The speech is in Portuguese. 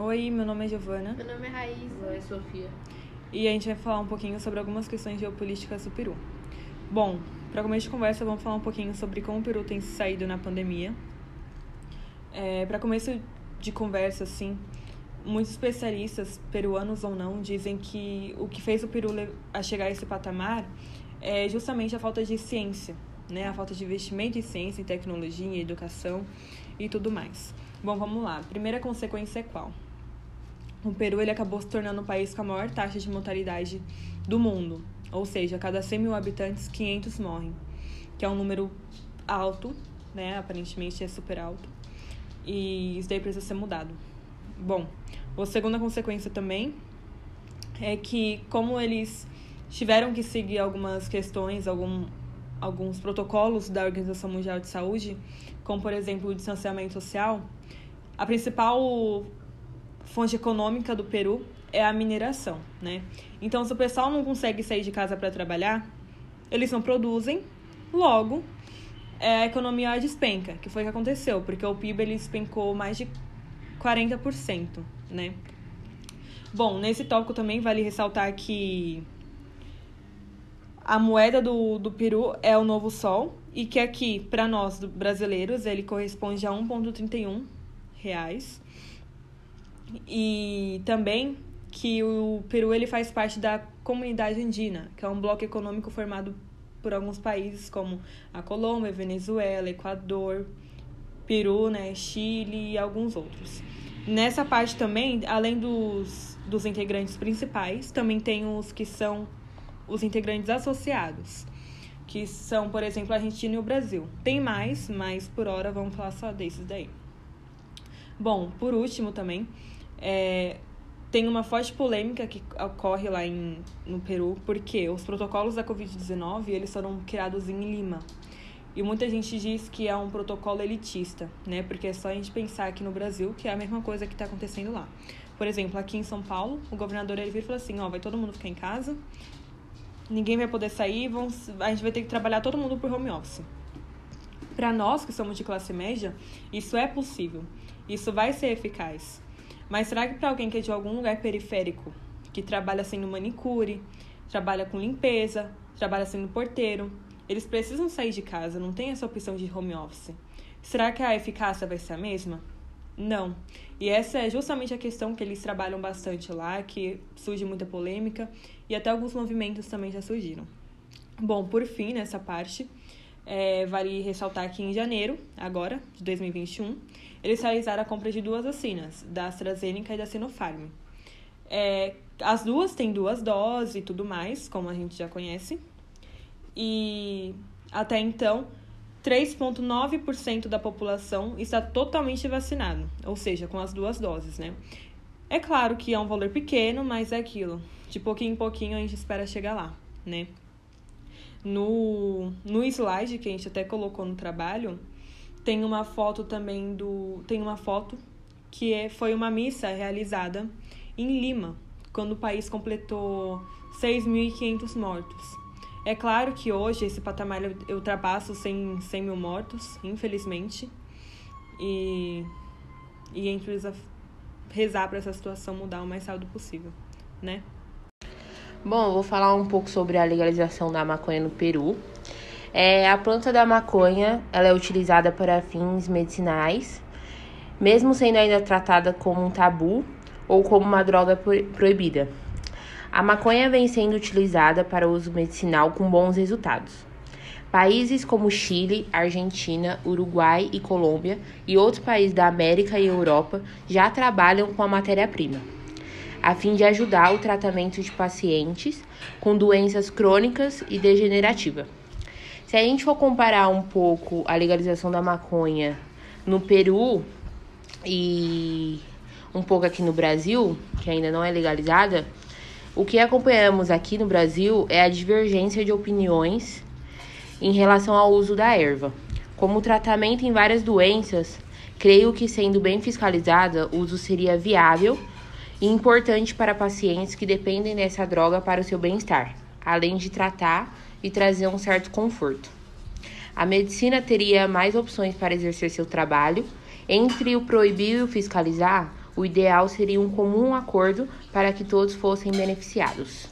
Oi, meu nome é Giovana Meu nome é Raíssa. Oi, Sofia. e a gente vai falar um pouquinho sobre algumas questões geopolíticas do Peru. Bom, para começo de conversa, vamos falar um pouquinho sobre como o Peru tem se saído na pandemia. É, para começo de conversa, assim, muitos especialistas, peruanos ou não, dizem que o que fez o Peru a chegar a esse patamar é justamente a falta de ciência, né? A falta de investimento em ciência, em tecnologia, em educação e tudo mais. Bom, vamos lá. Primeira consequência é qual? O Peru ele acabou se tornando o país com a maior taxa de mortalidade do mundo. Ou seja, a cada 100 mil habitantes, 500 morrem. Que é um número alto, né? Aparentemente é super alto. E isso daí precisa ser mudado. Bom, a segunda consequência também é que, como eles tiveram que seguir algumas questões, algum, alguns protocolos da Organização Mundial de Saúde, como, por exemplo, o distanciamento social, a principal fonte econômica do Peru é a mineração, né? Então, se o pessoal não consegue sair de casa para trabalhar, eles não produzem, logo é, a economia despenca, que foi o que aconteceu, porque o PIB ele despencou mais de 40%, né? Bom, nesse tópico também vale ressaltar que a moeda do, do Peru é o novo sol e que aqui, para nós brasileiros, ele corresponde a 1,31 reais. E também que o Peru ele faz parte da comunidade andina, que é um bloco econômico formado por alguns países como a Colômbia, Venezuela, Equador, Peru, né, Chile e alguns outros. Nessa parte também, além dos, dos integrantes principais, também tem os que são os integrantes associados, que são, por exemplo, a Argentina e o Brasil. Tem mais, mas por hora vamos falar só desses daí. Bom, por último também, é, tem uma forte polêmica que ocorre lá em, no Peru, porque os protocolos da Covid-19 eles foram criados em Lima. E muita gente diz que é um protocolo elitista, né? Porque é só a gente pensar aqui no Brasil que é a mesma coisa que está acontecendo lá. Por exemplo, aqui em São Paulo, o governador ele vira e fala assim, ó, vai todo mundo ficar em casa, ninguém vai poder sair, vão, a gente vai ter que trabalhar todo mundo por home office. Para nós que somos de classe média, isso é possível. Isso vai ser eficaz. Mas será que para alguém que é de algum lugar periférico, que trabalha sendo manicure, trabalha com limpeza, trabalha sendo porteiro, eles precisam sair de casa, não tem essa opção de home office. Será que a eficácia vai ser a mesma? Não. E essa é justamente a questão que eles trabalham bastante lá, que surge muita polêmica e até alguns movimentos também já surgiram. Bom, por fim, nessa parte, é, vale ressaltar que em janeiro, agora, de 2021, eles realizaram a compra de duas vacinas, da AstraZeneca e da Sinopharm. É, as duas têm duas doses e tudo mais, como a gente já conhece. E até então, 3,9% da população está totalmente vacinado, ou seja, com as duas doses, né? É claro que é um valor pequeno, mas é aquilo. De pouquinho em pouquinho a gente espera chegar lá, né? No, no slide que a gente até colocou no trabalho, tem uma foto também do. Tem uma foto que é, foi uma missa realizada em Lima, quando o país completou 6.500 mortos. É claro que hoje esse patamar ultrapassa os 100, 100 mil mortos, infelizmente. E, e a gente precisa rezar para essa situação mudar o mais rápido possível, né? Bom, eu vou falar um pouco sobre a legalização da maconha no Peru. É, a planta da maconha ela é utilizada para fins medicinais, mesmo sendo ainda tratada como um tabu ou como uma droga pro- proibida. A maconha vem sendo utilizada para uso medicinal com bons resultados. Países como Chile, Argentina, Uruguai e Colômbia e outros países da América e Europa já trabalham com a matéria-prima, a fim de ajudar o tratamento de pacientes com doenças crônicas e degenerativas. Se a gente for comparar um pouco a legalização da maconha no Peru e um pouco aqui no Brasil, que ainda não é legalizada, o que acompanhamos aqui no Brasil é a divergência de opiniões em relação ao uso da erva. Como tratamento em várias doenças, creio que sendo bem fiscalizada, o uso seria viável e importante para pacientes que dependem dessa droga para o seu bem-estar, além de tratar e trazer um certo conforto. A medicina teria mais opções para exercer seu trabalho. Entre o proibir e o fiscalizar, O ideal seria um comum acordo para que todos fossem beneficiados.